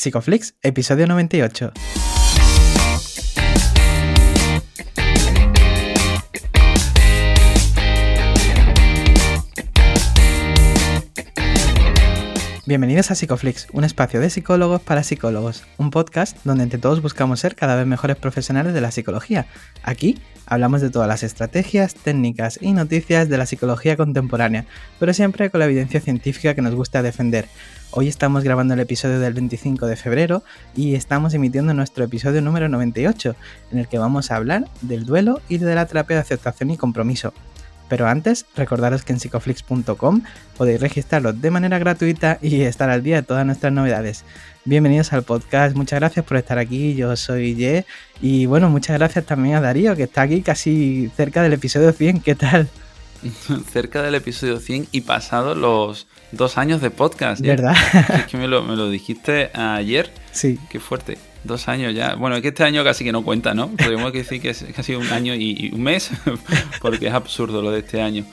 Psicoflix, episodio 98. Bienvenidos a Psicoflix, un espacio de psicólogos para psicólogos, un podcast donde entre todos buscamos ser cada vez mejores profesionales de la psicología. Aquí hablamos de todas las estrategias, técnicas y noticias de la psicología contemporánea, pero siempre con la evidencia científica que nos gusta defender. Hoy estamos grabando el episodio del 25 de febrero y estamos emitiendo nuestro episodio número 98, en el que vamos a hablar del duelo y de la terapia de aceptación y compromiso. Pero antes, recordaros que en psicoflix.com podéis registraros de manera gratuita y estar al día de todas nuestras novedades. Bienvenidos al podcast, muchas gracias por estar aquí, yo soy Ye y bueno, muchas gracias también a Darío que está aquí casi cerca del episodio 100, ¿qué tal? cerca del episodio 100 y pasado los dos años de podcast. ¿Verdad? Es que me lo, me lo dijiste ayer. Sí. Qué fuerte. Dos años ya. Bueno, es que este año casi que no cuenta, ¿no? Podemos decir que es casi un año y, un mes, porque es absurdo lo de este año.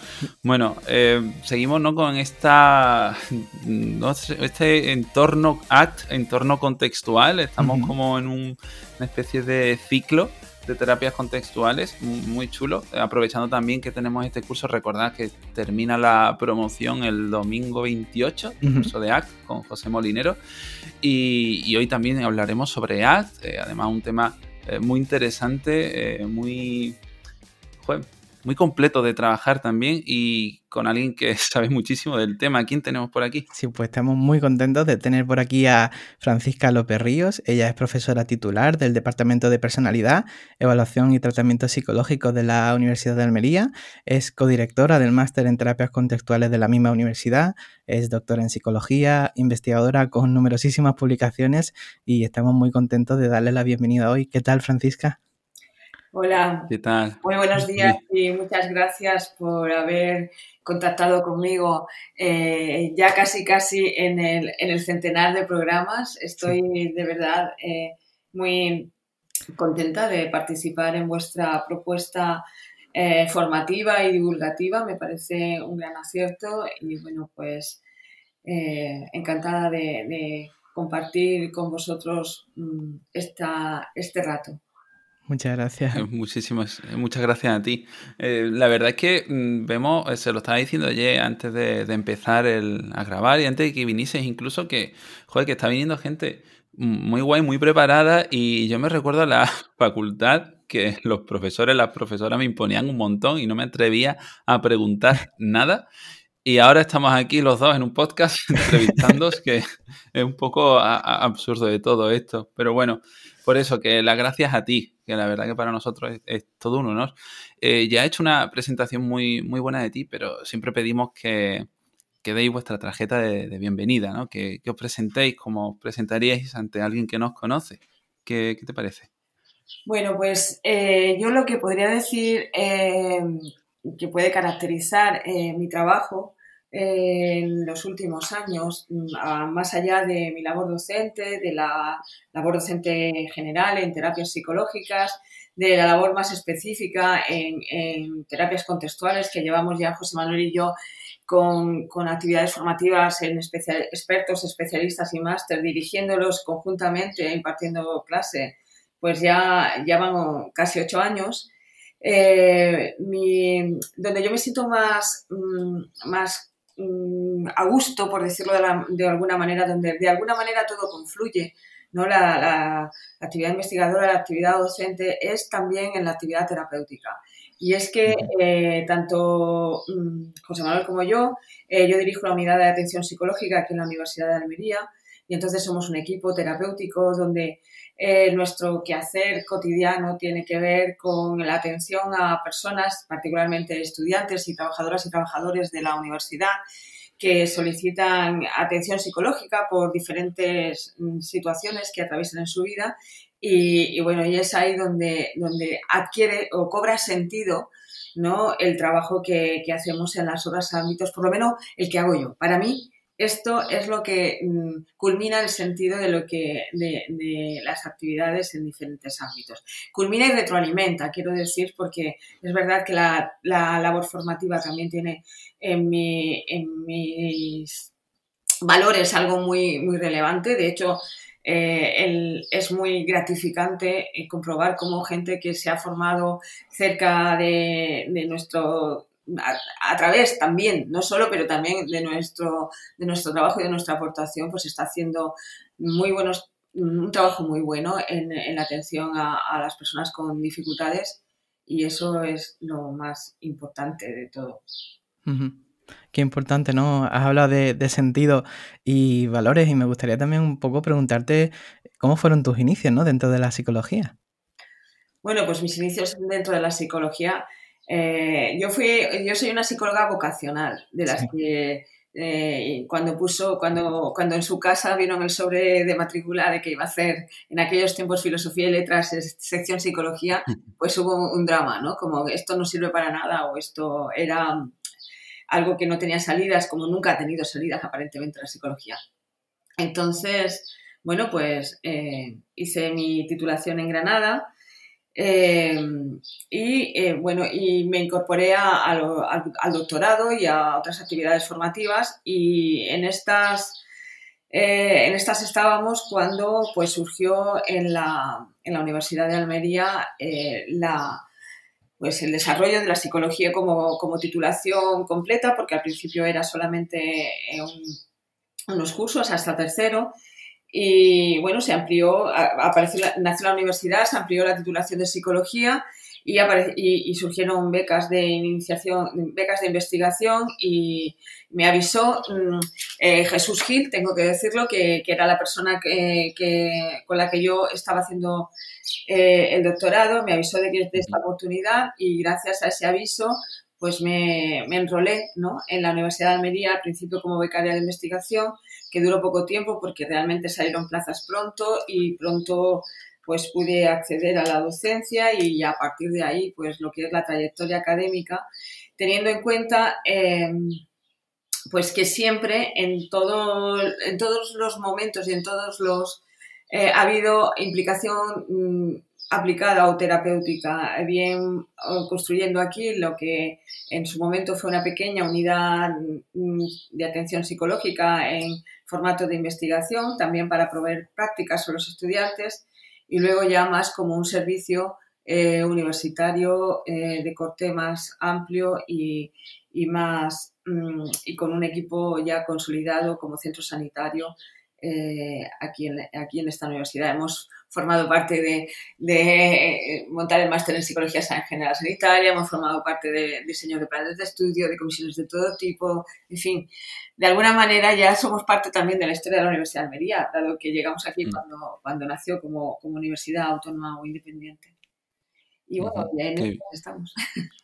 Bueno, eh, seguimos ¿no? con esta no este entorno act, entorno contextual. Estamos como en un, una especie de ciclo de terapias contextuales, muy chulo. Aprovechando también que tenemos este curso, recordad que termina la promoción el domingo 28, el curso de ACT con José Molinero. Y, hoy también hablaremos sobre ACT, eh, además un tema eh, muy interesante, eh, muy muy completo de trabajar también y con alguien que sabe muchísimo del tema. ¿Quién tenemos por aquí? Sí, pues estamos muy contentos de tener por aquí a Francisca López Ríos. Ella es profesora titular del Departamento de Personalidad, Evaluación y Tratamiento Psicológico de la Universidad de Almería. Es codirectora del máster en terapias contextuales de la misma universidad. Es doctora en psicología, investigadora con numerosísimas publicaciones y estamos muy contentos de darle la bienvenida hoy. ¿Qué tal, Francisca? Hola. ¿Qué tal? Muy buenos días y muchas gracias por haber contactado conmigo eh, ya casi casi en el, en el, centenar de programas. Estoy de verdad eh, muy contenta de participar en vuestra propuesta eh, formativa y divulgativa. Me parece un gran acierto y bueno, pues encantada de, compartir con vosotros mm, esta, este rato. Muchas gracias. Muchísimas, muchas gracias a ti. Eh, la verdad es que mm, vemos, eh, se lo estaba diciendo ayer antes de, empezar el, a grabar y antes de que vinieses incluso que, joder, que está viniendo gente muy guay, muy preparada y yo me recuerdo a la facultad que los profesores, las profesoras me imponían un montón y no me atrevía a preguntar nada. Y ahora estamos aquí los dos en un podcast entrevistándonos, que es un poco absurdo de todo esto. Pero bueno, por eso que las gracias a ti, que la verdad que para nosotros es, todo un honor. Eh, ya he hecho una presentación muy, muy buena de ti, pero siempre pedimos que, que deis vuestra tarjeta de, bienvenida, ¿no? Que, os presentéis como os presentaríais ante alguien que no os conoce. ¿Qué, te parece? Bueno, pues eh, yo lo que podría decir eh, que puede caracterizar mi trabajo en los últimos años, mm, más allá de mi labor docente, de la labor docente general en terapias psicológicas, de la labor más específica en, terapias contextuales que llevamos ya José Manuel y yo con, actividades formativas en expertos, especialistas y máster, dirigiéndolos conjuntamente, impartiendo clase, pues ya, ya van casi ocho años. Eh, donde yo me siento más, mm, más Mm, a gusto, por decirlo de, alguna manera, donde de alguna manera todo confluye. ¿no? La, actividad investigadora, la actividad docente es también en la actividad terapéutica. Y es que eh, tanto mm, José Manuel como yo, eh, yo dirijo la unidad de atención psicológica aquí en la Universidad de Almería y entonces somos un equipo terapéutico donde eh, nuestro quehacer cotidiano tiene que ver con la atención a personas, particularmente estudiantes y trabajadoras y trabajadores de la universidad, que solicitan atención psicológica por diferentes mm, situaciones que atraviesan en su vida. Y, bueno, y es ahí donde, donde adquiere o cobra sentido ¿no? el trabajo que, que hacemos en las otros ámbitos, por lo menos el que hago yo. Para mí, esto es lo que mm, culmina el sentido de lo que de, las actividades en diferentes ámbitos. Culmina y retroalimenta, quiero decir, porque es verdad que la, labor formativa también tiene en, mi, en mis valores algo muy, muy relevante. De hecho, eh, es muy gratificante eh, comprobar cómo gente que se ha formado cerca de, nuestro, a, través también, no solo, pero también de nuestro, de nuestro trabajo y de nuestra aportación, pues está haciendo muy buenos, un trabajo muy bueno en, la atención a, las personas con dificultades y eso es lo más importante de todo. Qué importante, ¿no? Has hablado de, sentido y valores y me gustaría también un poco preguntarte cómo fueron tus inicios, ¿no? Dentro de la psicología. Bueno, pues mis inicios dentro de la psicología, eh, yo fui, yo soy una psicóloga vocacional, de las que eh, cuando puso, cuando, cuando en su casa vieron el sobre de matrícula de que iba a hacer en aquellos tiempos filosofía y letras, sección psicología, pues hubo un drama, ¿no? Como esto no sirve para nada o esto era algo que no tenía salidas, como nunca ha tenido salidas aparentemente la psicología. Entonces, bueno, pues eh, hice mi titulación en Granada eh, y, eh, bueno, y me incorporé al, doctorado y a otras actividades formativas y en estas, en estas estábamos cuando pues surgió en la, en la Universidad de Almería la pues el desarrollo de la psicología como, titulación completa, porque al principio era solamente eh, unos cursos hasta tercero. Y bueno, se amplió, apareció, nació la universidad, se amplió la titulación de psicología y, surgieron becas de iniciación, becas de investigación y me avisó mm, eh, Jesús Gil, tengo que decirlo, que, era la persona que, con la que yo estaba haciendo eh, el doctorado, me avisó de, que, de esta oportunidad y gracias a ese aviso pues me, me enrolé ¿no? en la Universidad de Almería, al principio como becaria de investigación, que duró poco tiempo porque realmente salieron plazas pronto y pronto pues pude acceder a la docencia y a partir de ahí, pues lo que es la trayectoria académica, teniendo en cuenta em, pues que siempre en, todo, en todos los momentos y en todos los eh, ha habido implicación mm, aplicada o terapéutica, bien construyendo aquí lo que en su momento fue una pequeña unidad mm, de atención psicológica en formato de investigación, también para proveer prácticas a los estudiantes y luego ya más como un servicio eh, universitario eh, de corte más amplio y, más mm, y con un equipo ya consolidado como centro sanitario eh, aquí, en, aquí en esta universidad. Hemos formado parte de, de montar el máster en psicología general sanitaria, hemos formado parte de diseño de planes de estudio, de comisiones de todo tipo, en fin, de alguna manera ya somos parte también de la historia de la Universidad de Almería, dado que llegamos aquí mm. cuando, cuando nació como, como universidad autónoma o independiente. Y bueno, ya en eso estamos.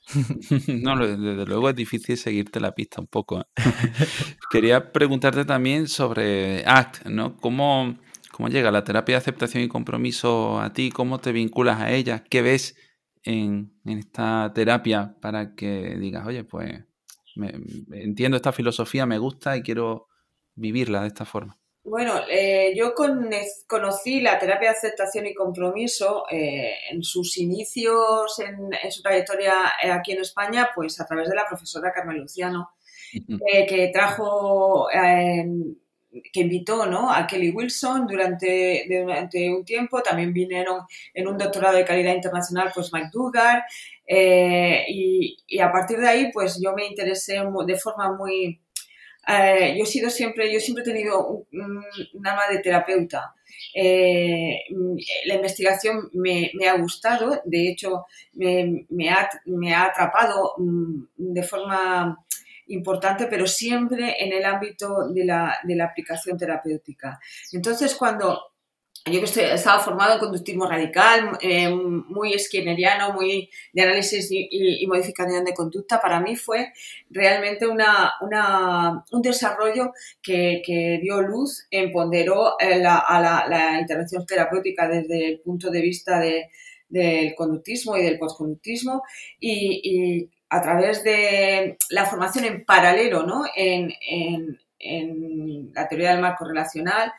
no, desde luego es difícil seguirte la pista un poco. ¿eh? Quería preguntarte también sobre ACT, ¿no? ¿Cómo, ¿Cómo llega la terapia de aceptación y compromiso a ti? ¿Cómo te vinculas a ella? ¿Qué ves en, en esta terapia para que digas, oye, pues entiendo esta filosofía, me gusta y quiero vivirla de esta forma. Bueno, eh, yo conocí la terapia de aceptación y compromiso eh, en sus inicios, en, su trayectoria eh, aquí en España, pues a través de la profesora Carmen Luciano, que trajo que invitó ¿no? a Kelly Wilson durante, durante un tiempo. También vinieron en un doctorado de calidad internacional pues Mike. Eh, y, a partir de ahí pues yo me interesé de forma muy... Eh, yo he sido siempre, yo siempre he tenido un, alma de terapeuta. Eh, la investigación me, me, ha gustado, de hecho me, me, ha, me ha atrapado mm, de forma importante, pero siempre en el ámbito de la, de la aplicación terapéutica. Entonces, cuando yo que estoy, estaba formado en conductismo radical, eh, muy skinneriano, muy de análisis y, modificación de conducta, para mí fue realmente una, una, un desarrollo que, que, dio luz, empoderó eh, la, a la, la, intervención terapéutica desde el punto de vista de, del conductismo y del postconductismo y, y a través de la formación en paralelo ¿no? en, la teoría del marco relacional.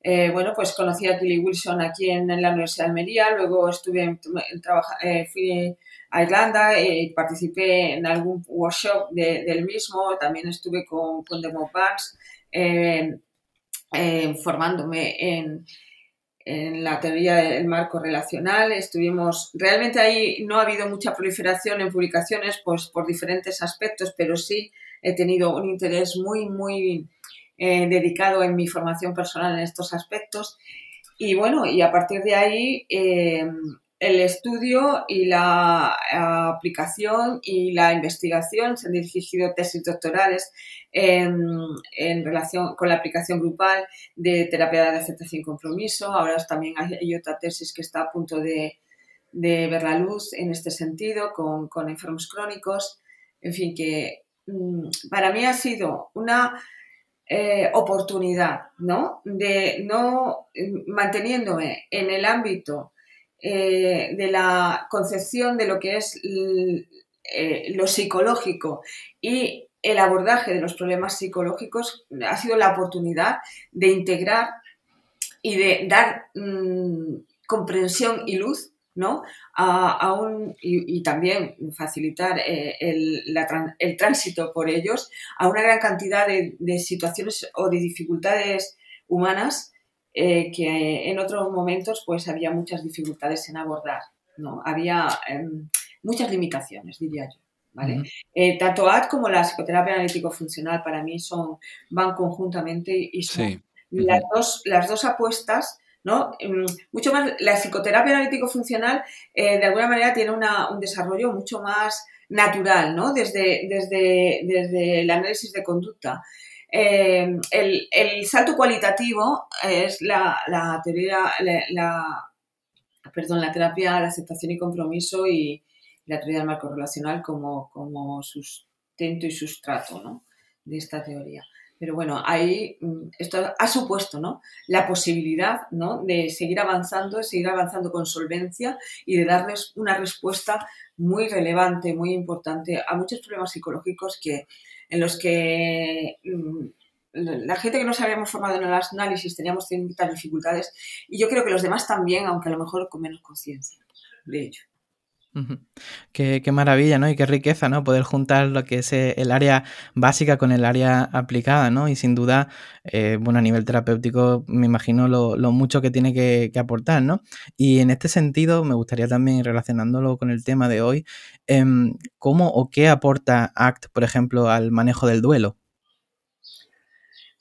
Eh, bueno, pues conocí a Tilly Wilson aquí en, la Universidad de Almería, luego estuve en, eh, fui a Irlanda y participé en algún workshop del mismo, también estuve con, con Demo eh, formándome en, en la teoría del marco relacional. Estuvimos, realmente ahí no ha habido mucha proliferación en publicaciones pues, por diferentes aspectos, pero sí he tenido un interés muy, muy eh, dedicado en mi formación personal en estos aspectos. Y bueno, y a partir de ahí eh, el estudio y la aplicación y la investigación se han dirigido tesis doctorales en, relación con la aplicación grupal de terapia de aceptación y compromiso. Ahora también hay, otra tesis que está a punto de, ver la luz en este sentido con, con enfermos crónicos. En fin, que mm, para mí ha sido una eh, oportunidad, ¿no? De no manteniéndome en el ámbito eh, de la concepción de lo que es eh, lo psicológico y el abordaje de los problemas psicológicos ha sido la oportunidad de integrar y de dar mm, comprensión y luz ¿no? A, un, y, también facilitar eh, el, tránsito por ellos a una gran cantidad de, situaciones o de dificultades humanas eh, que en otros momentos pues había muchas dificultades en abordar, ¿no? Había em, muchas limitaciones, diría yo. ¿Vale? Eh, tanto AD como la psicoterapia analítico-funcional para mí son, van conjuntamente y son las, dos, las dos apuestas ¿no? Em, mucho más, la psicoterapia analítico-funcional eh, de alguna manera tiene un desarrollo mucho más natural, ¿no? Desde, desde, desde el análisis de conducta. Em, el, salto cualitativo es la, teoría, la, perdón, la terapia, la aceptación y compromiso y la teoría del marco relacional como, como sustento y sustrato de esta teoría. Pero bueno, ahí mm, esto ha supuesto ¿no? la posibilidad ¿no? de seguir avanzando, de seguir avanzando con solvencia y de darles una respuesta muy relevante, muy importante a muchos problemas psicológicos que, en los que mm, la gente que nos habíamos formado en el análisis teníamos ciertas dificultades y yo creo que los demás también, aunque a lo mejor con menos conciencia de ello. Qué, maravilla, ¿no? Y qué riqueza, ¿no? Poder juntar lo que es eh, el área básica con el área aplicada, ¿no? Y sin duda, eh, bueno, a nivel terapéutico me imagino lo, mucho que tiene que, aportar, ¿no? Y en este sentido, me gustaría también, relacionándolo con el tema de hoy, em, ¿cómo o qué aporta ACT, por ejemplo, al manejo del duelo?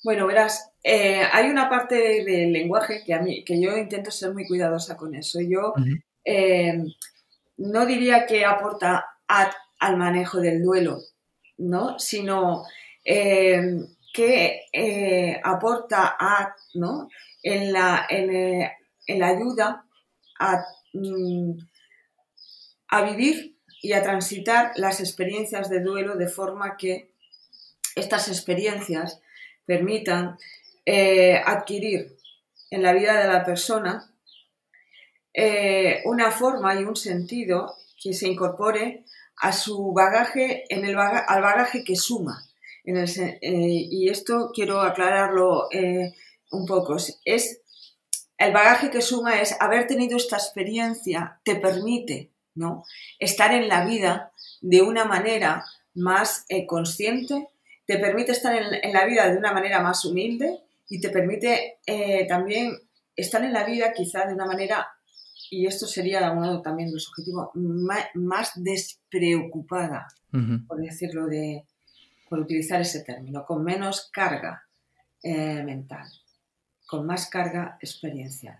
Bueno, verás, eh, hay una parte del lenguaje que a mí, que yo intento ser muy cuidadosa con eso. Yo no diría que aporta al manejo del duelo, ¿no? Sino eh, que eh, aporta a, ¿no? en, la, eh, en, la ayuda a, mm, a vivir y a transitar las experiencias de duelo de forma que estas experiencias permitan adquirir en la vida de la persona eh, una forma y un sentido que se incorpore a su bagaje, en el al bagaje que suma. Eh, y esto quiero aclararlo eh, un poco. Es, el bagaje que suma es haber tenido esta experiencia te permite ¿no? estar en la vida de una manera más consciente, te permite estar en, la vida de una manera más humilde y te permite también estar en la vida quizá de una manera y esto sería uno también de los objetivos, más, despreocupada, por decirlo de, por utilizar ese término, con menos carga eh, mental, con más carga experiencial.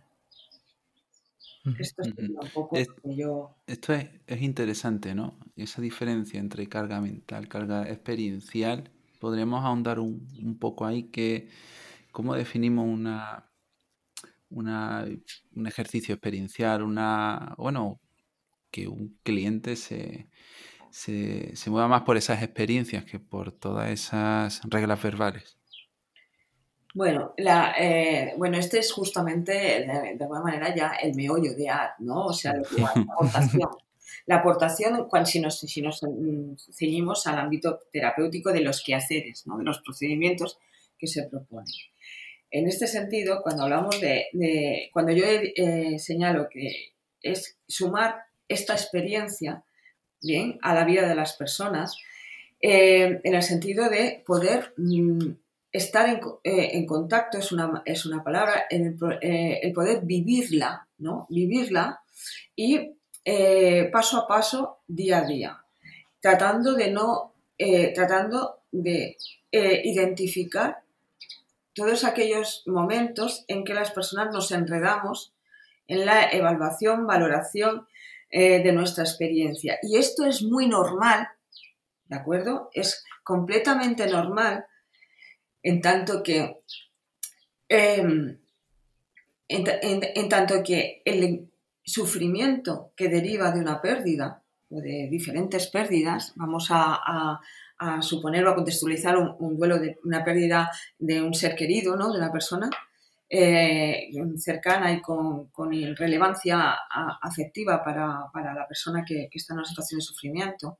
Esto es un poco yo... Esto es, interesante, ¿no? Esa diferencia entre carga mental, carga experiencial. Podríamos ahondar un, un poco ahí que, ¿cómo definimos una, un ejercicio experiencial, una, bueno, que un cliente se, se, mueva más por esas experiencias que por todas esas reglas verbales. Bueno, la, eh, bueno, este es justamente de, alguna manera ya el meollo de AD, ¿no? O sea, la aportación. La aportación, cuando, si, nos, si nos mm, ceñimos al ámbito terapéutico de los quehaceres, ¿no? de los procedimientos que se proponen. En este sentido, cuando hablamos de, cuando yo eh, señalo que es sumar esta experiencia, bien, a la vida de las personas, eh, en el sentido de poder mm, estar en, contacto es una, es una palabra, el, el, poder vivirla, ¿no? Vivirla y paso a paso, día a día, tratando de no, tratando de identificar todos aquellos momentos en que las personas nos enredamos en la evaluación, valoración eh, de nuestra experiencia. Y esto es muy normal, ¿de acuerdo? Es completamente normal en tanto que, em, en, tanto que el sufrimiento que deriva de una pérdida o de diferentes pérdidas, vamos a a suponer o a contextualizar un, duelo de una pérdida de un ser querido, ¿no? de una persona eh, cercana y con, relevancia afectiva para, la persona que, está en una situación de sufrimiento.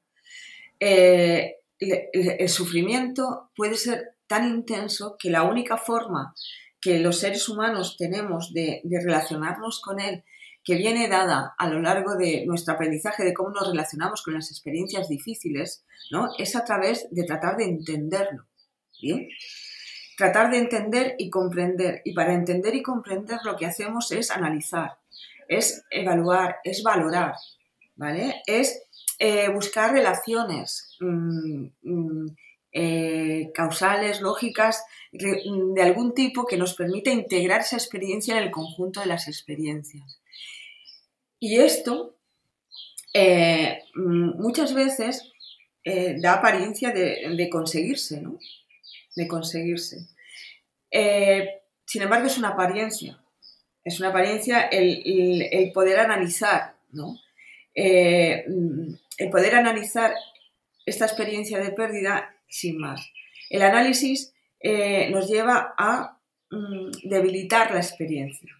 Eh, el, sufrimiento puede ser tan intenso que la única forma que los seres humanos tenemos de relacionarnos con él que viene dada a lo largo de nuestro aprendizaje de cómo nos relacionamos con las experiencias difíciles, ¿no? Es a través de tratar de entenderlo. ¿Bien? Tratar de entender y comprender. Y para entender y comprender lo que hacemos es analizar, es evaluar, es valorar, ¿vale? Es eh, buscar relaciones mm, mm, eh, causales, lógicas, de algún tipo que nos permita integrar esa experiencia en el conjunto de las experiencias. Y esto eh, muchas veces eh, da apariencia de, conseguirse, ¿no? De conseguirse. Eh, sin embargo, es una apariencia. Es una apariencia el, poder analizar, ¿no? el poder analizar esta experiencia de pérdida sin más. El análisis nos lleva a mm, debilitar la experiencia.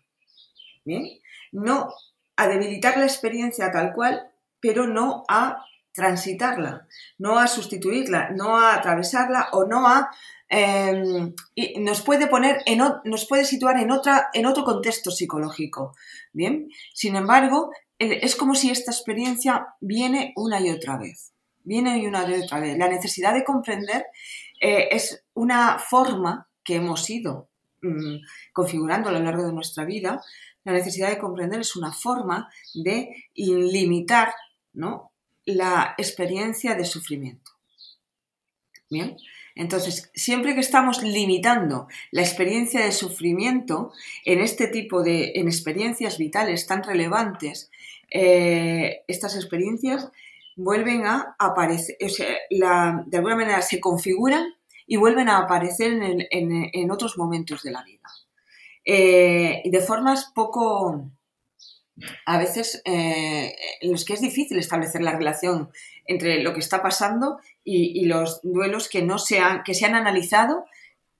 ¿Bien? No a debilitar la experiencia tal cual, pero no a transitarla, no a sustituirla, no a atravesarla o no a... Em, nos puede poner, en, nos puede situar en, otra, en otro contexto psicológico. Bien, sin embargo, es como si esta experiencia viene una y otra vez, viene y una y otra vez. La necesidad de comprender eh, es una forma que hemos ido mm, configurando a lo largo de nuestra vida la necesidad de comprender es una forma de limitar ¿no? la experiencia de sufrimiento. Bien, entonces, siempre que estamos limitando la experiencia de sufrimiento en este tipo de en experiencias vitales tan relevantes, eh, estas experiencias vuelven a aparecer, de alguna manera se configuran y vuelven a aparecer en otros momentos de la vida. Eh, y de formas poco, a veces, eh, en los que es difícil establecer la relación entre lo que está pasando y, los duelos que no se han, que se han analizado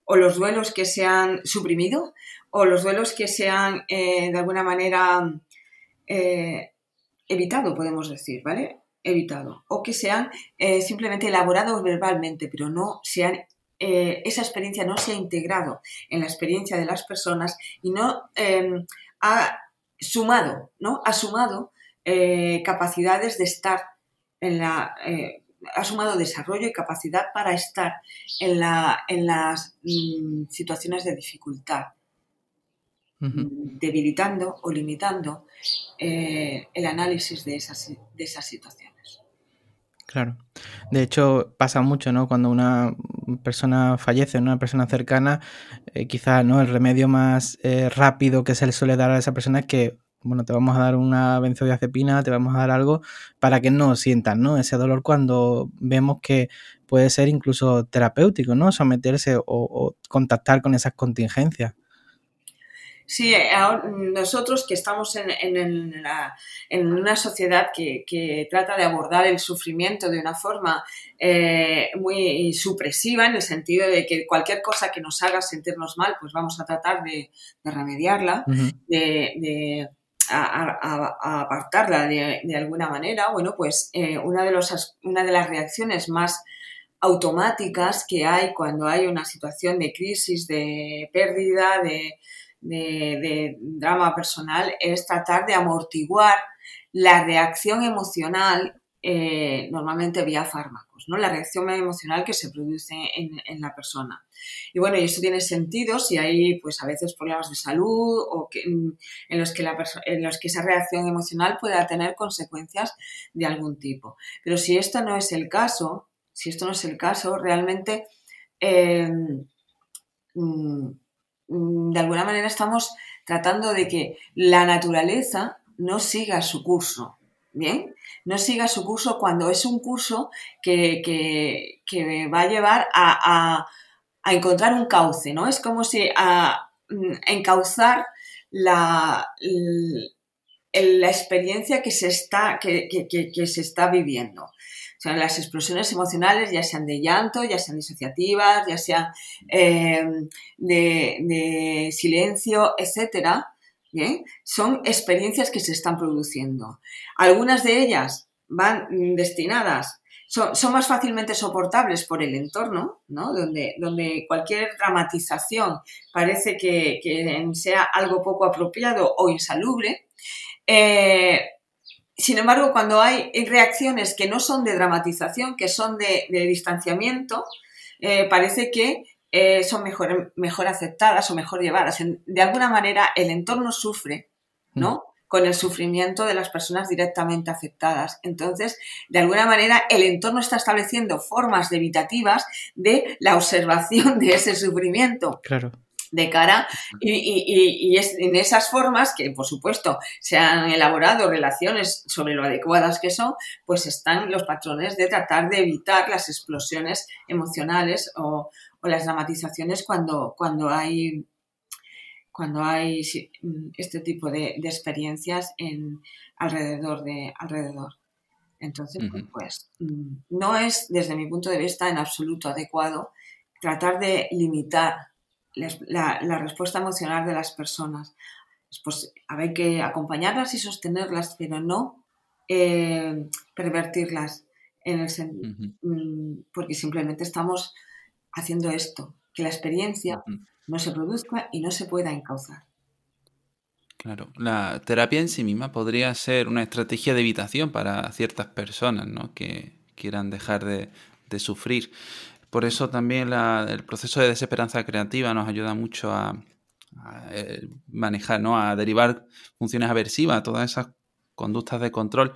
o los duelos que se han suprimido o los duelos que se han eh, de alguna manera evitado, podemos decir, ¿vale? Evitado. O que se han simplemente elaborado verbalmente, pero no se han eh, esa experiencia no se ha integrado en la experiencia de las personas y no em, ha sumado, ¿no? Ha sumado eh, capacidades de estar en la. Eh, ha sumado desarrollo y capacidad para estar en, la, en las mm, situaciones de dificultad, debilitando o limitando el análisis de esas, de esas situaciones. Claro. De hecho, pasa mucho, ¿no? Cuando una persona fallece, una persona cercana, eh, quizás ¿no? el remedio más eh, rápido que se le suele dar a esa persona es que, bueno, te vamos a dar una benzodiazepina, te vamos a dar algo para que no sientan, ¿no? Ese dolor cuando vemos que puede ser incluso terapéutico, ¿no? Someterse o contactar con esas contingencias. Sí, eh, nosotros que estamos en, una sociedad que, trata de abordar el sufrimiento de una forma eh, muy supresiva, en el sentido de que cualquier cosa que nos haga sentirnos mal, pues vamos a tratar de, remediarla, de, apartarla de, alguna manera, bueno, pues eh, una, de los, una de las reacciones más automáticas que hay cuando hay una situación de crisis, de pérdida, de de, drama personal es tratar de amortiguar la reacción emocional eh, normalmente vía fármacos, ¿no? La reacción emocional que se produce en, la persona. Y bueno, y esto tiene sentido si hay, pues a veces problemas de salud o que, mm, en, los que la en los que esa reacción emocional pueda tener consecuencias de algún tipo. Pero si esto no es el caso, si esto no es el caso, realmente mm, mm, de alguna manera estamos tratando de que la naturaleza no siga su curso, ¿bien? No siga su curso cuando es un curso que, que, va a llevar a, a, encontrar un cauce, ¿no? Es como si a, mm, encauzar la, la experiencia que se está, que, que, se está viviendo. Las explosiones emocionales, ya sean de llanto, ya sean disociativas, ya sean eh, de, silencio, etcétera, son experiencias que se están produciendo. Algunas de ellas van destinadas, son, más fácilmente soportables por el entorno, donde, donde cualquier dramatización parece que, sea algo poco apropiado o insalubre. Eh, sin embargo, cuando hay reacciones que no son de dramatización, que son de, distanciamiento, eh, parece que eh, son mejor, mejor aceptadas o mejor llevadas. de alguna manera el entorno sufre, ¿no? Mm. Con el sufrimiento de las personas directamente afectadas. Entonces, de alguna manera, el entorno está estableciendo formas evitativas de la observación de ese sufrimiento. Claro de cara y, y, es en esas formas que por supuesto se han elaborado relaciones sobre lo adecuadas que son pues están los patrones de tratar de evitar las explosiones emocionales o, o las dramatizaciones cuando, cuando hay cuando hay este tipo de, experiencias en alrededor de alrededor. Entonces, pues mm, no es desde mi punto de vista en absoluto adecuado tratar de limitar la, respuesta emocional de las personas. Pues hay que acompañarlas y sostenerlas, pero no eh, pervertirlas en el mm, porque simplemente estamos haciendo esto, que la experiencia no se produzca y no se pueda encauzar. Claro, la terapia en sí misma podría ser una estrategia de evitación para ciertas personas ¿no? que quieran dejar de, sufrir. Por eso también el proceso de desesperanza creativa nos ayuda mucho a, eh, manejar, ¿no? a derivar funciones aversivas, todas esas conductas de control.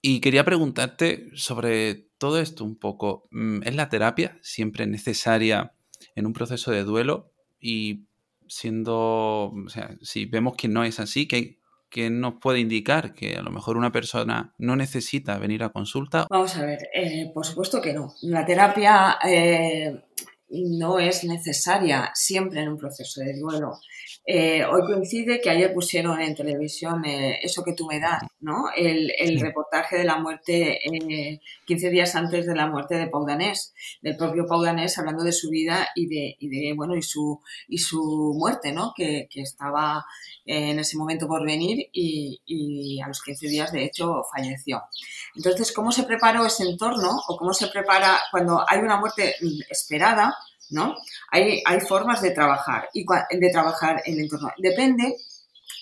Y quería preguntarte sobre todo esto un poco. Mm, ¿Es la terapia siempre necesaria en un proceso de duelo? Y siendo, o sea, si vemos que no es así, ¿qué, nos puede indicar que a lo mejor una persona no necesita venir a consulta? Vamos a ver, eh, por supuesto que no. La terapia eh, no es necesaria siempre en un proceso de duelo. Eh, hoy coincide que ayer pusieron en televisión eso que tú me das, ¿no? El, reportaje de la muerte, 15 días antes de la muerte de Pau Danés, del propio Pau Danés hablando de su vida y de, y de bueno, y su, y su muerte, ¿no? Que, que estaba en ese momento por venir y, y, a los 15 días, de hecho, falleció. Entonces, ¿cómo se preparó ese entorno o cómo se prepara cuando hay una muerte esperada? ¿no? Hay, hay formas de trabajar y de trabajar el entorno. Depende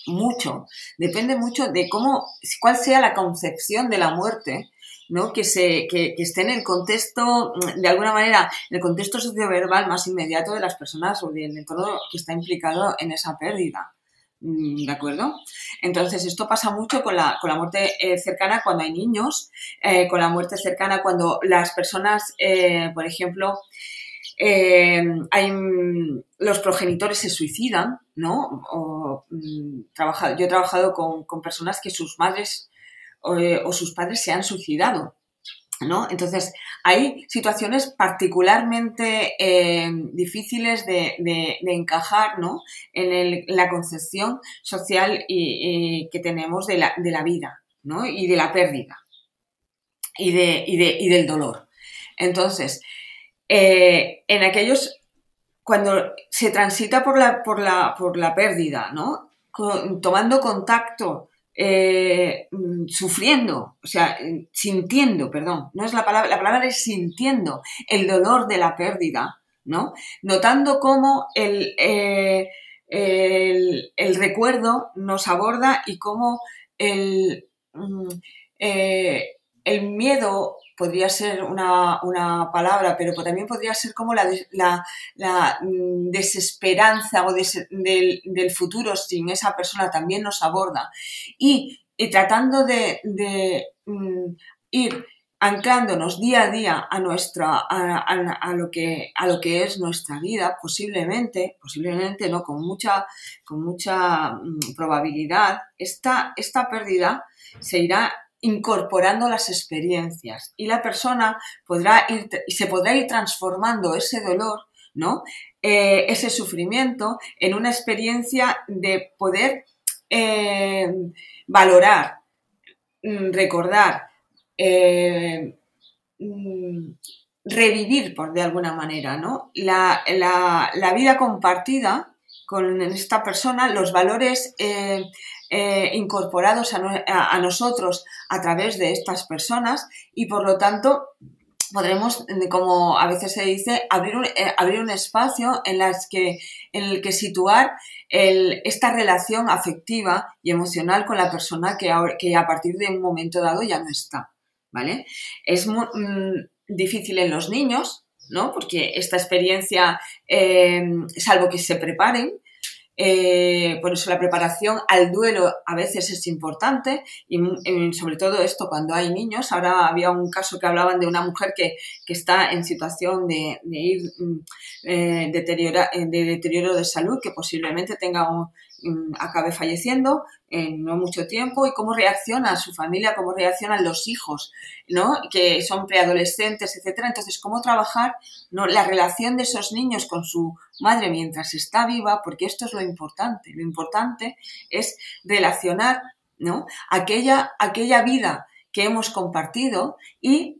mucho, depende mucho de cómo, cuál sea la concepción de la muerte, ¿no? Que, se, que, esté en el contexto, de alguna manera, en el contexto socioverbal más inmediato de las personas o del entorno que está implicado en esa pérdida. Mm, ¿De acuerdo? Entonces, esto pasa mucho con la, con la muerte eh, cercana cuando hay niños, eh, con la muerte cercana cuando las personas, eh, por ejemplo, eh, hay, los progenitores se suicidan, ¿no? Mm, yo he trabajado con, personas que sus madres eh, o, sus padres se han suicidado, ¿no? Entonces, hay situaciones particularmente eh, difíciles de, encajar, ¿no? En, la concepción social y, que tenemos de la, de vida, ¿no? Y de la pérdida y, de, y del dolor. Entonces, eh, en aquellos, cuando se transita por la, por la, por la pérdida, ¿no? tomando contacto, eh, mm, sufriendo, o sea, sintiendo, perdón, no es la palabra, la palabra es sintiendo el dolor de la pérdida, ¿no? Notando cómo el, eh, el, recuerdo nos aborda y cómo el, mm, el miedo podría ser una, palabra, pero también podría ser como la, la, mm, desesperanza o del, futuro sin esa persona también nos aborda. Y, tratando de, mm, ir anclándonos día a día a, nuestra, a, lo que, a lo que es nuestra vida, posiblemente, posiblemente no, con mucha, con mucha mm, probabilidad, esta, esta pérdida se irá incorporando las experiencias y la persona podrá ir, se podrá ir transformando ese dolor, ¿no? Eh, ese sufrimiento en una experiencia de poder eh, valorar, mm, recordar, eh, mm, revivir por de alguna manera, ¿no? La, vida compartida con esta persona, los valores incorporados a, nosotros a través de estas personas y por lo tanto podremos, como a veces se dice, abrir un, eh, abrir un espacio en, que, en el que situar esta relación afectiva y emocional con la persona que, que a partir de un momento dado ya no está. ¿vale? Es muy, mm, difícil en los niños, ¿no? Porque esta experiencia, eh, salvo que se preparen, eh, por eso la preparación al duelo a veces es importante y sobre todo esto cuando hay niños. Ahora había un caso que hablaban de una mujer que, está en situación de, ir mm, eh, de deterioro de salud, que posiblemente tenga un, Mm, acabe falleciendo en no mucho tiempo y cómo reacciona su familia, cómo reaccionan los hijos, ¿no? Que son preadolescentes, etcétera. Entonces, cómo trabajar ¿no? la relación de esos niños con su madre mientras está viva, porque esto es lo importante. Lo importante es relacionar, ¿no? Aquella, aquella vida que hemos compartido y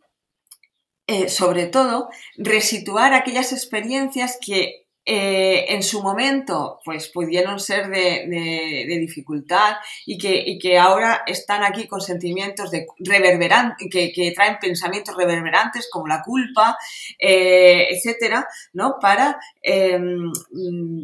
eh, sobre todo, resituar aquellas experiencias que eh, en su momento pues pudieron ser de, dificultad y que, que, ahora están aquí con sentimientos de reverberantes, que, traen pensamientos reverberantes como la culpa, eh, etcétera, ¿no? Para em,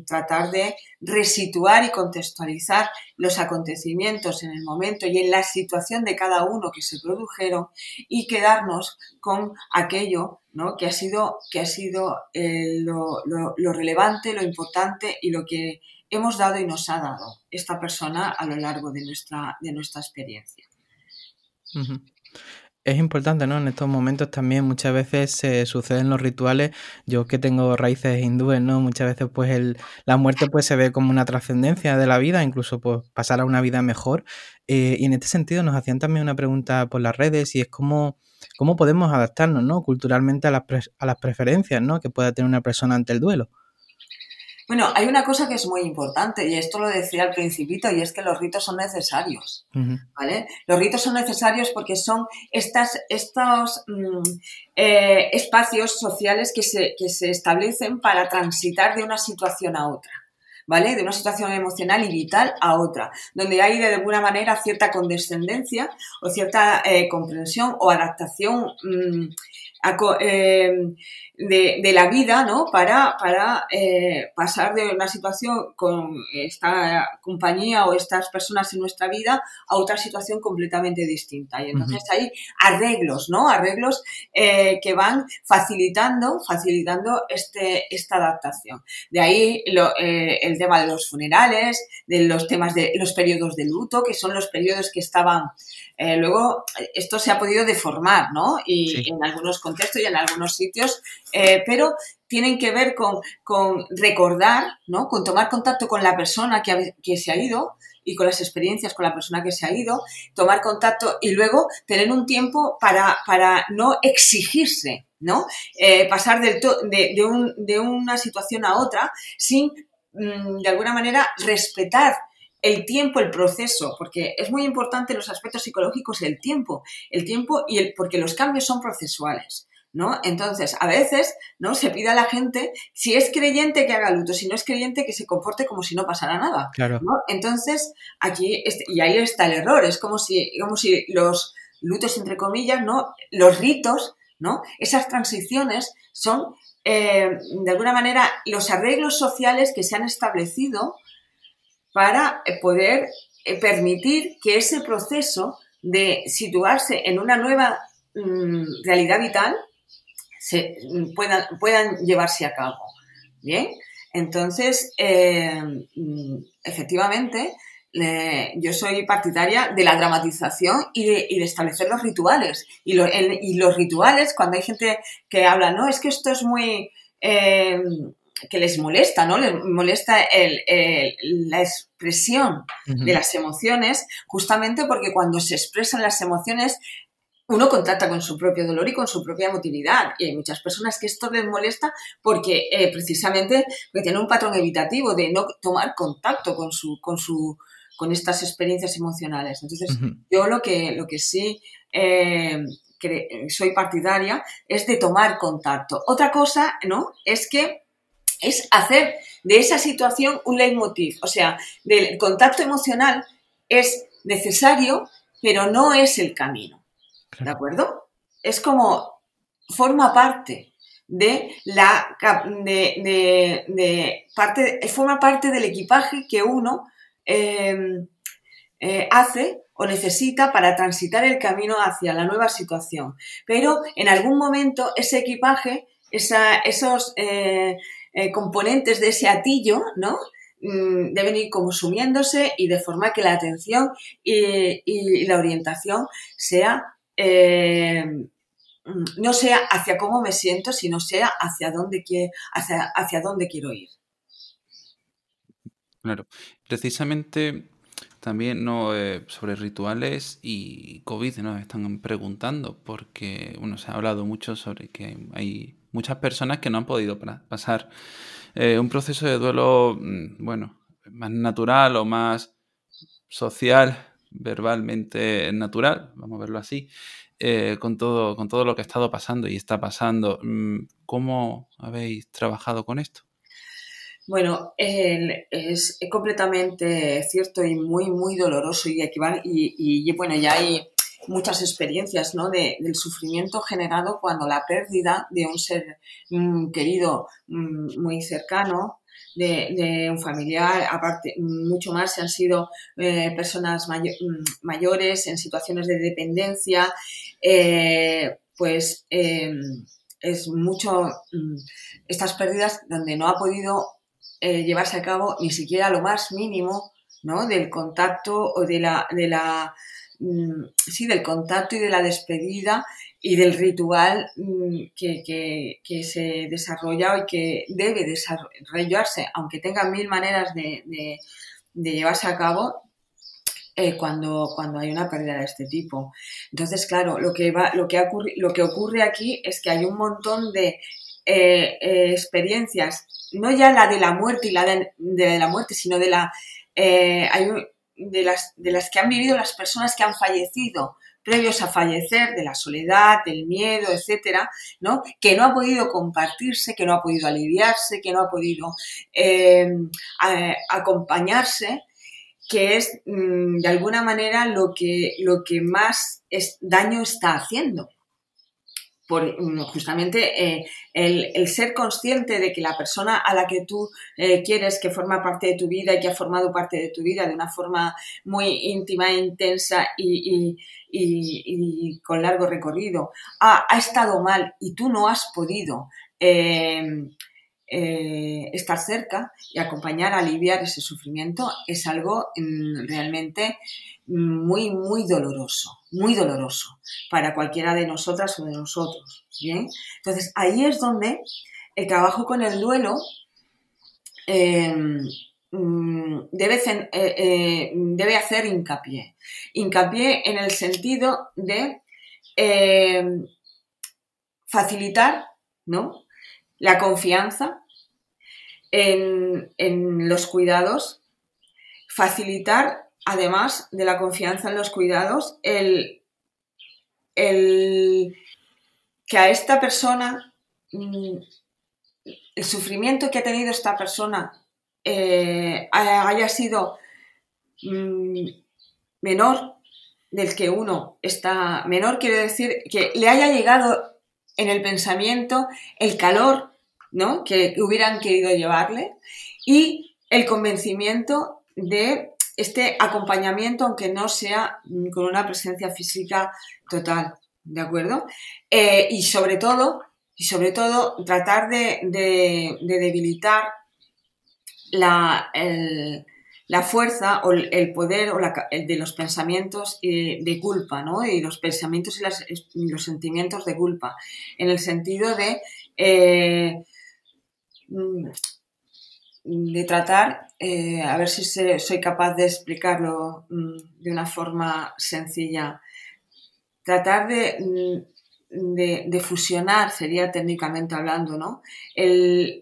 tratar de resituar y contextualizar los acontecimientos en el momento y en la situación de cada uno que se produjeron y quedarnos con aquello ¿no? que ha sido, que ha sido eh, lo, relevante, lo importante y lo que hemos dado y nos ha dado esta persona a lo largo de nuestra, de nuestra experiencia. Es importante, ¿no? En estos momentos también muchas veces se suceden los rituales. Yo que tengo raíces hindúes, ¿no? Muchas veces pues el, la muerte pues se ve como una trascendencia de la vida, incluso pues pasar a una vida mejor. Eh, y en este sentido nos hacían también una pregunta por las redes y es cómo, cómo podemos adaptarnos, ¿no? Culturalmente a las, a las preferencias, ¿no? Que pueda tener una persona ante el duelo. Bueno, hay una cosa que es muy importante y esto lo decía al principito y es que los ritos son necesarios, ¿vale? Los ritos son necesarios porque son estas, estos mm, eh, espacios sociales que se, que se establecen para transitar de una situación a otra. ¿Vale? De una situación emocional y vital a otra, donde hay de alguna manera cierta condescendencia o cierta eh, comprensión o adaptación mm, eh, de, la vida, ¿no? Para, para eh, pasar de una situación con esta compañía o estas personas en nuestra vida a otra situación completamente distinta. Y entonces hay arreglos, ¿no? Arreglos eh, que van facilitando, facilitando este, esta adaptación. De ahí el tema de los funerales, de los temas de los periodos de luto, que son los periodos que estaban eh, luego, esto se ha podido deformar, ¿no? Y en algunos contextos y en algunos sitios, eh, pero tienen que ver con, recordar, ¿no? Con tomar contacto con la persona que, se ha ido y con las experiencias con la persona que se ha ido, tomar contacto y luego tener un tiempo para, para no exigirse, ¿no? Eh, pasar de, de, una situación a otra sin, mm, de alguna manera, respetar el tiempo, el proceso, porque es muy importante los aspectos psicológicos el tiempo, el tiempo y el, porque los cambios son procesuales. ¿No? Entonces, a veces, ¿no? Se pide a la gente, si es creyente que haga luto, si no es creyente que se comporte como si no pasara nada. Claro. ¿no? Entonces, aquí, y ahí está el error, es como si, como si los lutos, entre comillas, ¿no? Los ritos, ¿no? Esas transiciones son, eh, de alguna manera, los arreglos sociales que se han establecido para eh, poder eh, permitir que ese proceso de situarse en una nueva mm, realidad vital se, puedan, puedan llevarse a cabo. Bien, entonces, eh, mm, efectivamente, yo soy partidaria de la dramatización y de, establecer los rituales. Y, los rituales, cuando hay gente que habla, no, es que esto es muy... Eh, que les molesta, ¿no? Les molesta la expresión de las emociones, justamente porque cuando se expresan las emociones uno contacta con su propio dolor y con su propia emotividad. Y hay muchas personas que esto les molesta porque eh, precisamente tienen un patrón evitativo de no tomar contacto con su, con su, con estas experiencias emocionales. Entonces, yo lo que, lo que sí eh, soy partidaria es de tomar contacto. Otra cosa, ¿no? Es que es hacer de esa situación un leitmotiv. O sea, del contacto emocional es necesario, pero no es el camino. ¿De acuerdo? Es como forma parte de la de, parte forma parte del equipaje que uno em, eh, hace o necesita para transitar el camino hacia la nueva situación. Pero en algún momento ese equipaje, esos eh, eh, componentes de ese atillo, ¿no? Mm, deben ir consumiéndose y de forma que la atención y la orientación sea eh, no sea hacia cómo me siento, sino sea hacia dónde, hacia, hacia dónde quiero ir. Claro, precisamente también no eh, sobre rituales y COVID nos están preguntando porque bueno, se ha hablado mucho sobre que hay muchas personas que no han podido pasar eh, un proceso de duelo, mm, bueno, más natural o más social verbalmente natural, vamos a verlo así, eh, con, todo, con todo lo que ha estado pasando y está pasando. Mm, ¿Cómo habéis trabajado con esto? Bueno, es completamente cierto y muy, muy doloroso y, y, y bueno, ya hay muchas experiencias ¿no? de, del sufrimiento generado cuando la pérdida de un ser mm, querido mm, muy cercano de, un familiar, aparte, mucho más si han sido eh, personas mm, mayores en situaciones de dependencia, eh, pues em, es mucho mm, estas pérdidas donde no ha podido eh, llevarse a cabo ni siquiera lo más mínimo ¿no? del contacto o de la, de la mm, sí, del contacto y de la despedida y del ritual mm, que, se desarrolla y que debe desarrollarse, aunque tenga mil maneras de, llevarse a cabo, eh, cuando, cuando hay una pérdida de este tipo. Entonces, claro, lo que, va, lo que, ocurre, lo que ocurre aquí es que hay un montón de eh, eh, experiencias, no ya la de la muerte y la de, la muerte, sino de, la, hay, de, las, de las que han vivido las personas que han fallecido previos a fallecer, de la soledad, del miedo, etcétera, ¿no? Que no ha podido compartirse, que no ha podido aliviarse, que no ha podido eh, acompañarse, que es mm, de alguna manera lo que, lo que más daño está haciendo por mm, justamente eh, el, ser consciente de que la persona a la que tú eh, quieres que forma parte de tu vida y que ha formado parte de tu vida de una forma muy íntima e intensa y, con largo recorrido ha, estado mal y tú no has podido eh, estar cerca y acompañar, aliviar ese sufrimiento es algo mm, realmente muy, muy doloroso, muy doloroso para cualquiera de nosotras o de nosotros. ¿bien? Entonces, ahí es donde el trabajo con el duelo em, mm, debe, eh, eh, debe, hacer hincapié. Hincapié en el sentido de em, facilitar ¿no? la confianza en, en los cuidados, facilitar además de la confianza en los cuidados, el, que a esta persona, mm, el sufrimiento que ha tenido esta persona eh, haya sido mm, menor del que uno está, menor quiere decir que le haya llegado en el pensamiento el calor ¿no? que hubieran querido llevarle y el convencimiento de este acompañamiento, aunque no sea con una presencia física total. ¿de acuerdo? Eh, y sobre todo, y sobre todo, tratar de, debilitar la, la, fuerza o el poder o de los pensamientos de culpa, ¿no? Y los pensamientos y, los sentimientos de culpa, en el sentido de eh, mm, de tratar, eh, a ver si soy capaz de explicarlo mm, de una forma sencilla, tratar de, mm, fusionar, sería técnicamente hablando, ¿no? El,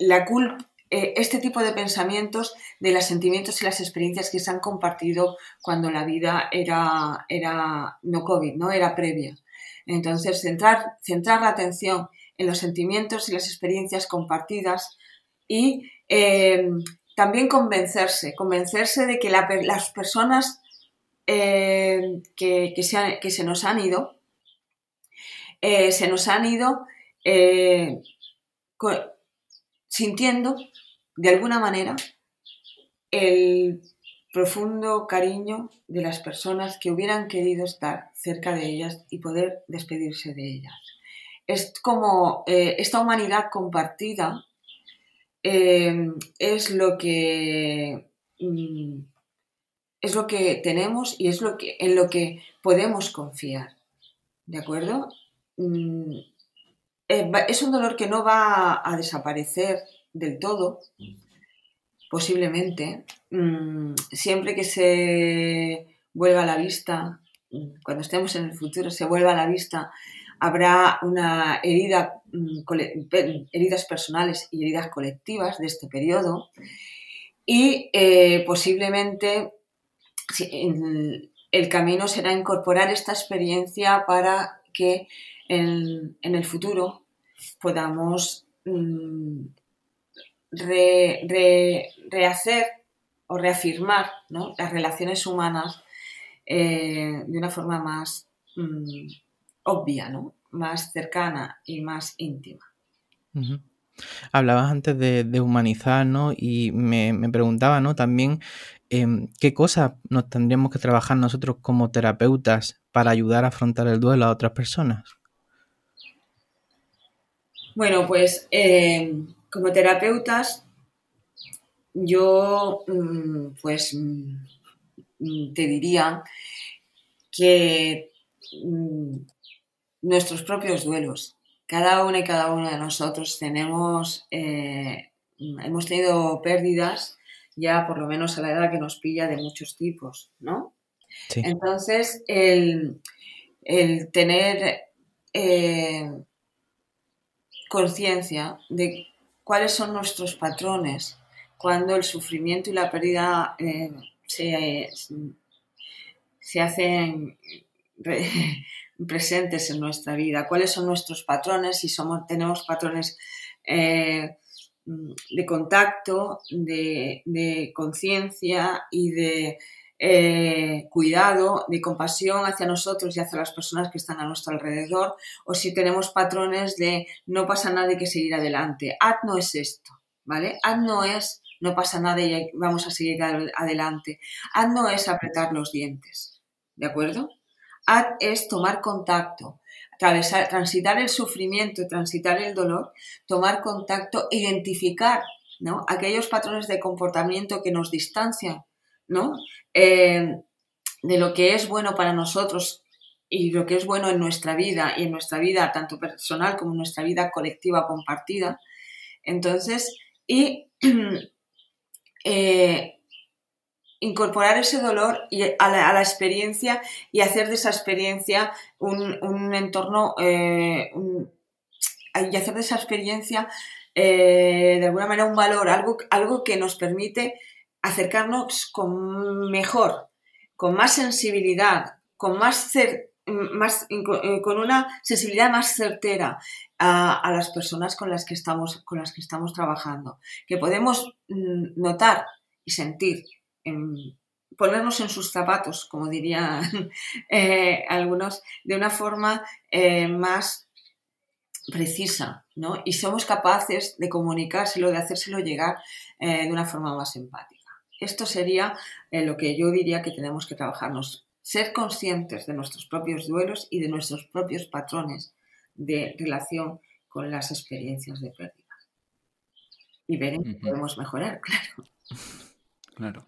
la culpa eh, este tipo de pensamientos de los sentimientos y las experiencias que se han compartido cuando la vida era, era no COVID, ¿no? Era previa. Entonces, centrar, centrar la atención en los sentimientos y las experiencias compartidas y eh, también convencerse, convencerse de que las personas eh, que, se que, se nos han ido, eh, se nos han ido sintiendo de alguna manera el profundo cariño de las personas que hubieran querido estar cerca de ellas y poder despedirse de ellas. Es como eh, esta humanidad compartida eh, es lo que mm, es lo que tenemos y es lo que en lo que podemos confiar de acuerdo mm, eh, es un dolor que no va a desaparecer del todo posiblemente. Mm, siempre que se vuelva a la vista cuando estemos en el futuro se vuelva a la vista habrá una herida, mm, heridas personales y heridas colectivas de este periodo. Y eh, posiblemente el camino será incorporar esta experiencia para que en, el futuro podamos mm, rehacer o reafirmar las relaciones humanas eh, de una forma más mm, obvia. Más cercana y más íntima. Hablabas antes de, humanizar, ¿no? Y me, preguntaba, ¿no? También em, qué cosas nos tendríamos que trabajar nosotros como terapeutas para ayudar a afrontar el duelo a otras personas. Bueno, pues em, como terapeutas, yo mm, pues mm, te diría que mm, nuestros propios duelos. Cada uno y cada uno de nosotros tenemos, eh, hemos tenido pérdidas ya por lo menos a la edad que nos pilla de muchos tipos, ¿no? Entonces, el, tener eh, conciencia de cuáles son nuestros patrones cuando el sufrimiento y la pérdida eh, se, se, hacen presentes en nuestra vida, cuáles son nuestros patrones, si somos, tenemos patrones eh, de contacto, de, conciencia y de eh, cuidado, de compasión hacia nosotros y hacia las personas que están a nuestro alrededor, o si tenemos patrones de no pasa nada y que seguir adelante. Ad no es esto, ¿vale? Ad no es no pasa nada y vamos a seguir adelante. Ad no es apretar los dientes, ¿de acuerdo? es tomar contacto, transitar el sufrimiento, transitar el dolor, tomar contacto, identificar ¿no? aquellos patrones de comportamiento que nos distancian ¿no? Eh, de lo que es bueno para nosotros y lo que es bueno en nuestra vida y en nuestra vida tanto personal como en nuestra vida colectiva compartida. Entonces, y eh, incorporar ese dolor a, la, experiencia y hacer de esa experiencia un, entorno eh, y hacer de esa experiencia de alguna manera un valor, algo, algo que nos permite acercarnos con mejor, con más sensibilidad, con más, más eh, con una sensibilidad más certera a, las personas con las que estamos, con las que estamos trabajando, que podemos mm, notar y sentir ponernos en sus zapatos, como dirían eh, algunos, de una forma eh, más precisa, ¿no? Y somos capaces de comunicárselo, de hacérselo llegar de una forma más empática. Esto sería lo que yo diría que tenemos que trabajarnos ser conscientes de nuestros propios duelos y de nuestros propios patrones de relación con las experiencias de pérdida. Y ver en qué podemos mejorar, claro. Claro.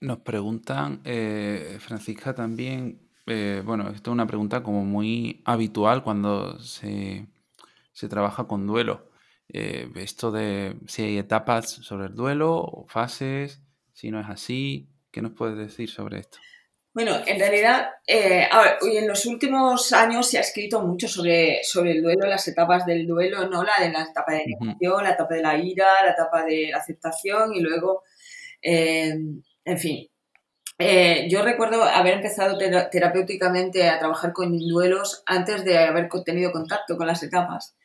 Nos preguntan, eh, Francisca, también, eh, bueno, esto es una pregunta como muy habitual cuando se, trabaja con duelo. Eh, esto de si hay etapas sobre el duelo o fases, si no es así, ¿qué nos puedes decir sobre esto? Bueno, en realidad, eh, en los últimos años se ha escrito mucho sobre, sobre el duelo, las etapas del duelo, ¿no? La de la etapa de negación, la etapa de la ira, la etapa de la aceptación y luego en fin, eh, yo recuerdo haber empezado terapéuticamente a trabajar con duelos antes de haber tenido contacto con las etapas.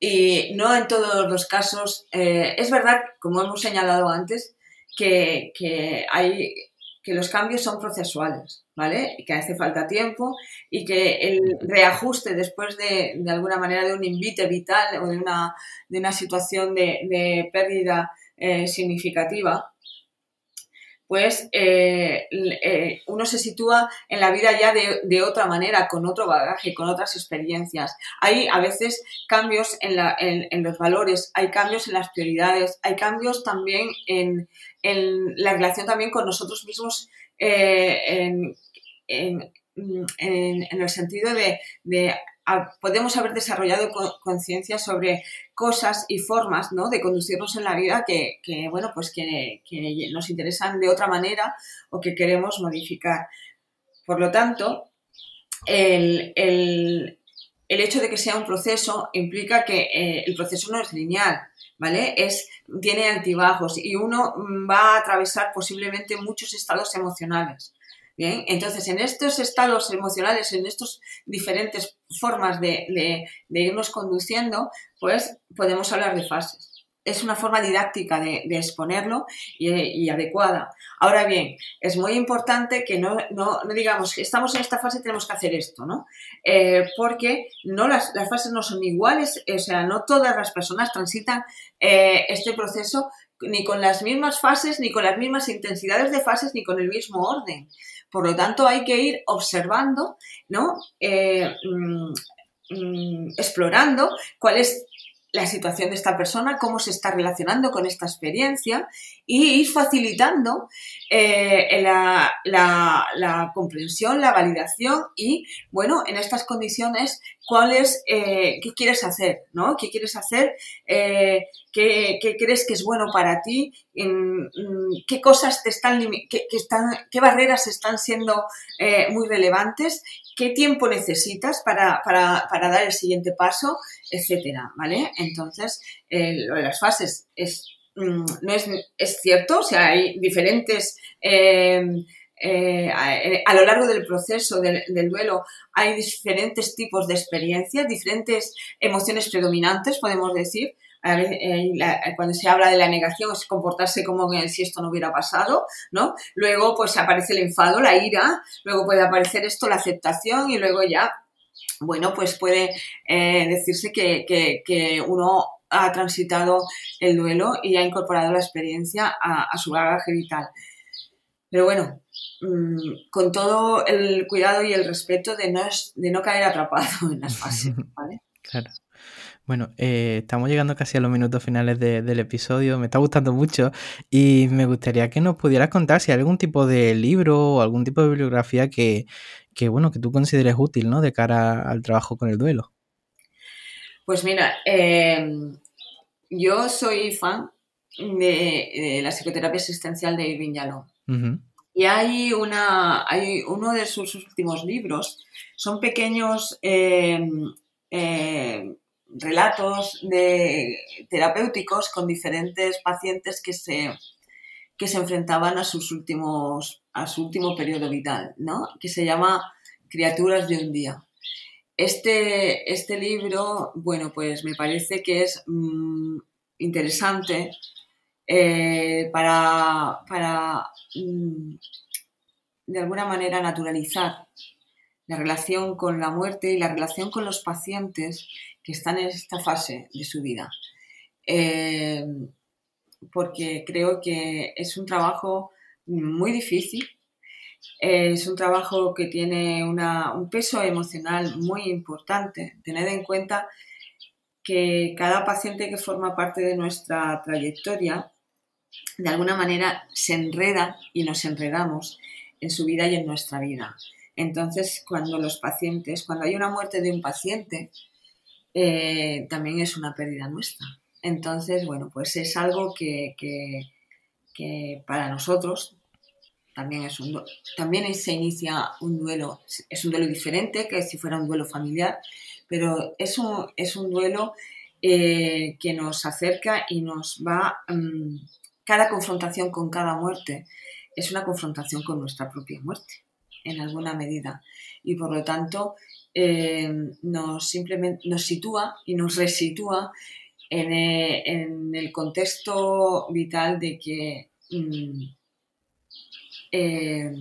Y no en todos los casos, eh, es verdad, como hemos señalado antes, que, hay, que los cambios son procesuales, ¿vale? Y que hace falta tiempo y que el reajuste después de, de alguna manera de un invite vital o de una, de una situación de, pérdida eh, significativa, pues eh, eh, uno se sitúa en la vida ya de, otra manera, con otro bagaje, con otras experiencias. Hay a veces cambios en, los valores, hay cambios en las prioridades, hay cambios también en, la relación también con nosotros mismos eh, en, el sentido de podemos haber desarrollado conciencia sobre cosas y formas ¿no? de conducirnos en la vida que, bueno, pues que, nos interesan de otra manera o que queremos modificar. Por lo tanto, el, hecho de que sea un proceso implica que eh, el proceso no es lineal, ¿vale? Es, tiene altibajos y uno va a atravesar posiblemente muchos estados emocionales. Bien, entonces en estos estados emocionales, en estas diferentes formas de, irnos conduciendo, pues podemos hablar de fases es una forma didáctica de, exponerlo y, adecuada. Ahora bien, es muy importante que no, digamos que estamos en esta fase y tenemos que hacer esto, ¿no? Eh, porque no las, fases no son iguales, o sea, no todas las personas transitan eh, este proceso ni con las mismas fases, ni con las mismas intensidades de fases, ni con el mismo orden. Por lo tanto, hay que ir observando, ¿no? Eh, mm, mm, explorando cuál es la situación de esta persona, cómo se está relacionando con esta experiencia y ir facilitando eh, la, comprensión, la validación y, bueno, en estas condiciones, cuál es, eh, qué quieres hacer, ¿no? ¿Qué quieres hacer? Eh, qué, crees que es bueno para ti? ¿Qué cosas te están, qué, están, qué barreras están siendo muy relevantes? ¿Qué tiempo necesitas para, para, para dar el siguiente paso? etcétera, ¿vale? Entonces, lo de las fases es, mm, no es, es, cierto, o sea, hay diferentes... Em, eh, a, lo largo del proceso del, duelo hay diferentes tipos de experiencias, diferentes emociones predominantes, podemos decir. Eh, cuando se habla de la negación es comportarse como si esto no hubiera pasado, ¿no? Luego pues aparece el enfado, la ira, luego puede aparecer esto, la aceptación y luego ya bueno, pues puede eh, decirse que, uno ha transitado el duelo y ha incorporado la experiencia a, su bagaje vital. Pero bueno, mm, con todo el cuidado y el respeto de no, de no caer atrapado en las fases, ¿vale? Claro. Bueno, eh, estamos llegando casi a los minutos finales del episodio, me está gustando mucho y me gustaría que nos pudieras contar si hay algún tipo de libro o algún tipo de bibliografía que, que, bueno, que tú consideres útil, ¿no? De cara al trabajo con el duelo. Pues mira, em, yo soy fan de, la psicoterapia existencial de Irving Yalom. Y hay, una, hay uno de sus últimos libros, son pequeños em, em, relatos de, terapéuticos con diferentes pacientes que se, que se enfrentaban a sus últimos a su último periodo vital, ¿no? Que se llama Criaturas de un día. Este, este libro, bueno, pues me parece que es mm, interesante eh, para, para mm, de alguna manera naturalizar la relación con la muerte y la relación con los pacientes que están en esta fase de su vida. Eh, porque creo que es un trabajo muy difícil es un trabajo que tiene un peso emocional muy importante. Tened en cuenta que cada paciente que forma parte de nuestra trayectoria, de alguna manera se enreda y nos enredamos en su vida y en nuestra vida. Entonces, cuando los pacientes, cuando hay una muerte de un paciente, eh, también es una pérdida nuestra. Entonces, bueno, pues es algo que, que para nosotros también, es un, también se inicia un duelo, es un duelo diferente que si fuera un duelo familiar, pero es un, es un duelo eh, que nos acerca y nos va, mm, cada confrontación con cada muerte es una confrontación con nuestra propia muerte, en alguna medida. Y por lo tanto, eh, nos, simplemente, nos sitúa y nos resitúa en, eh, en el contexto vital de que mm, eh,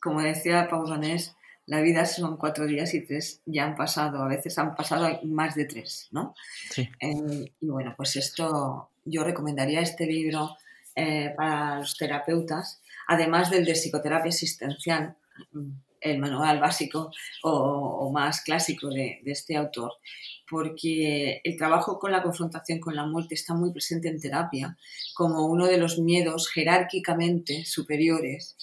como decía Pau Donés, la vida son cuatro días y tres ya han pasado, a veces han pasado más de tres, ¿no? Sí. Eh, y bueno, pues esto, yo recomendaría este libro eh, para los terapeutas, además del de psicoterapia existencial, el manual básico o, más clásico de, este autor, porque el trabajo con la confrontación con la muerte está muy presente en terapia como uno de los miedos jerárquicamente superiores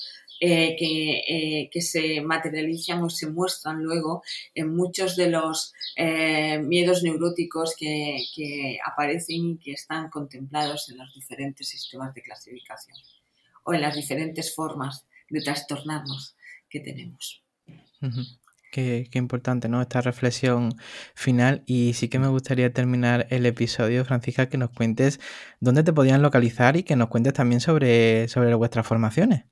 eh, eh, que, se materializan o se muestran luego en muchos de los eh, miedos neuróticos que, que aparecen y que están contemplados en los diferentes sistemas de clasificación o en las diferentes formas de trastornarnos que tenemos. Qué, importante, ¿no? Esta reflexión final. Y sí que me gustaría terminar el episodio, Francisca, que nos cuentes dónde te podían localizar y que nos cuentes también sobre, sobre vuestras formaciones.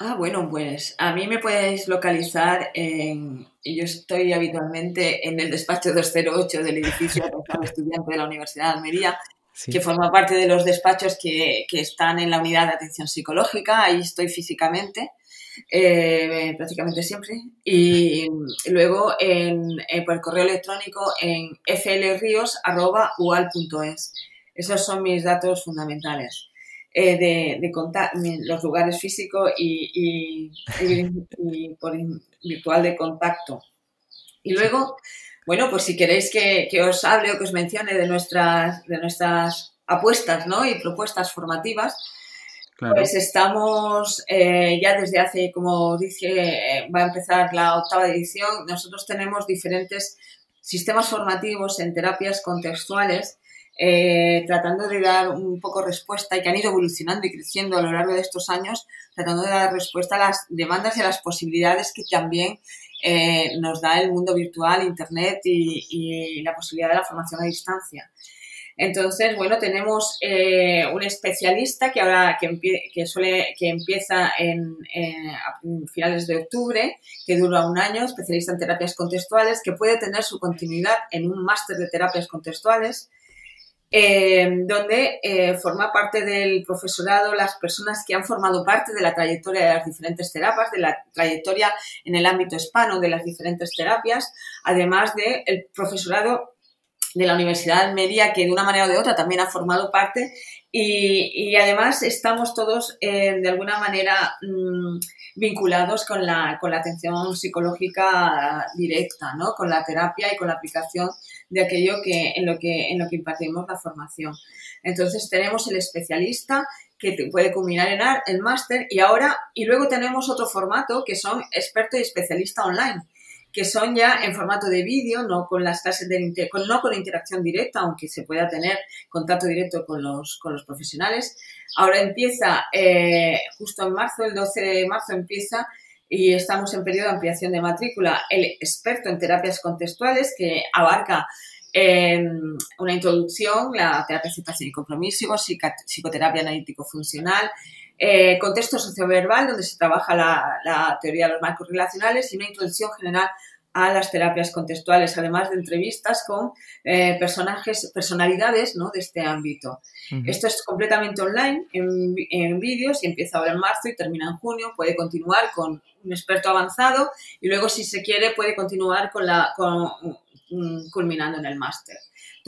Ah, bueno, pues a mí me puedes localizar en. Yo estoy habitualmente en el despacho 208 del edificio de estudiante de la Universidad de Almería, que forma parte de los despachos que, que, están en la unidad de atención psicológica. Ahí estoy físicamente. Eh, prácticamente siempre. Y luego en, eh, por correo electrónico en flrios.ual.es. Esos son mis datos fundamentales. Eh, de, de los lugares físicos y, por virtual de contacto. Y luego, bueno, pues si queréis que, que, os hable o que os mencione de nuestras, de nuestras apuestas ¿no? y propuestas formativas, pues estamos eh, ya desde hace, como dije, eh, va a empezar la octava edición. Nosotros tenemos diferentes sistemas formativos en terapias contextuales, eh, tratando de dar un poco respuesta y que han ido evolucionando y creciendo a lo largo de estos años, tratando de dar respuesta a las demandas y a las posibilidades que también nos da el mundo virtual, Internet y la posibilidad de la formación a distancia. Entonces, bueno, tenemos eh, un especialista que ahora que, suele que empieza en, a finales de octubre, que dura un año, especialista en terapias contextuales, que puede tener su continuidad en un máster de terapias contextuales, eh, donde eh, forma parte del profesorado las personas que han formado parte de la trayectoria de las diferentes terapias, de la trayectoria en el ámbito hispano de las diferentes terapias, además del profesorado de la Universidad de Almería, que de una manera o de otra también ha formado parte. Y, además estamos todos eh, de alguna manera mm, vinculados con la, con la atención psicológica directa, ¿no? con la terapia y con la aplicación de aquello que, en, lo que, en lo que impartimos la formación. Entonces tenemos el especialista que puede culminar en el máster y ahora, y luego tenemos otro formato que son experto y especialista online que son ya en formato de vídeo, no con las clases de no con interacción directa, aunque se pueda tener contacto directo con los, con los profesionales. Ahora empieza, eh, justo en marzo, el 12 de marzo empieza y estamos en periodo de ampliación de matrícula, el experto en terapias contextuales que abarca em, una introducción, la terapia aceptación y compromiso, psicoterapia analítico-funcional, eh, contexto socioverbal, donde se trabaja la, teoría de los marcos relacionales y una introducción general a las terapias contextuales, además de entrevistas con eh, personajes, personalidades ¿no? de este ámbito. Esto es completamente online, en, vídeos, y empieza ahora en marzo y termina en junio. Puede continuar con un experto avanzado y luego, si se quiere, puede continuar con la, con mm, culminando en el máster.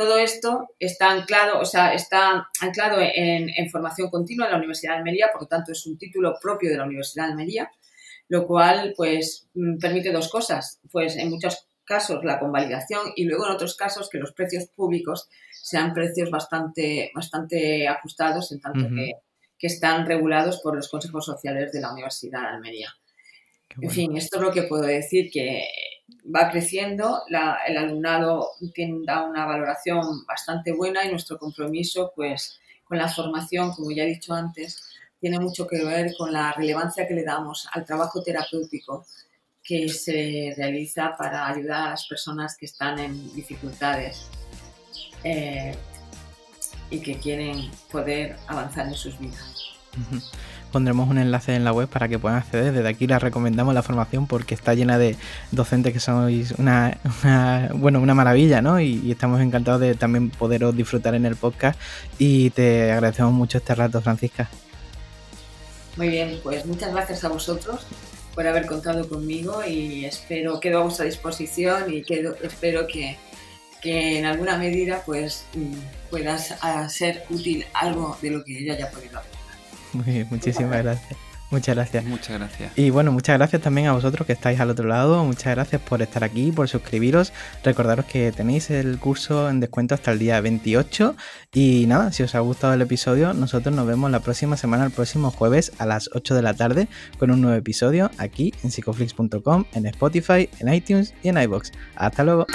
Todo esto está anclado, o sea, está anclado en, formación continua en la Universidad de Almería, por lo tanto es un título propio de la Universidad de Almería, lo cual pues mm, permite dos cosas, pues en muchos casos la convalidación y luego en otros casos que los precios públicos sean precios bastante, bastante ajustados en tanto que, que, están regulados por los consejos sociales de la Universidad de Almería. En fin, esto es lo que puedo decir, que va creciendo, el alumnado tiene, da una valoración bastante buena y nuestro compromiso pues con la formación, como ya he dicho antes, tiene mucho que ver con la relevancia que le damos al trabajo terapéutico que se realiza para ayudar a las personas que están en dificultades eh, y que quieren poder avanzar en sus vidas pondremos un enlace en la web para que puedan acceder. Desde aquí les recomendamos la formación porque está llena de docentes que sois una, bueno, una maravilla, ¿no? Y, estamos encantados de también poderos disfrutar en el podcast y te agradecemos mucho este rato, Francisca. Muy bien, pues muchas gracias a vosotros por haber contado conmigo y espero, quedo a vuestra disposición y quedo, espero que, que en alguna medida pues mm, puedas ser útil algo de lo que yo haya podido hacer. Muy bien, muchísimas gracias. Muchas gracias. Muchas gracias. Y bueno, muchas gracias también a vosotros que estáis al otro lado. Muchas gracias por estar aquí, por suscribiros. Recordaros que tenéis el curso en descuento hasta el día 28. Y nada, si os ha gustado el episodio, nosotros nos vemos la próxima semana, el próximo jueves a las 8 de la tarde, con un nuevo episodio aquí en psicoflix.com, en Spotify, en iTunes y en iBox. Hasta luego.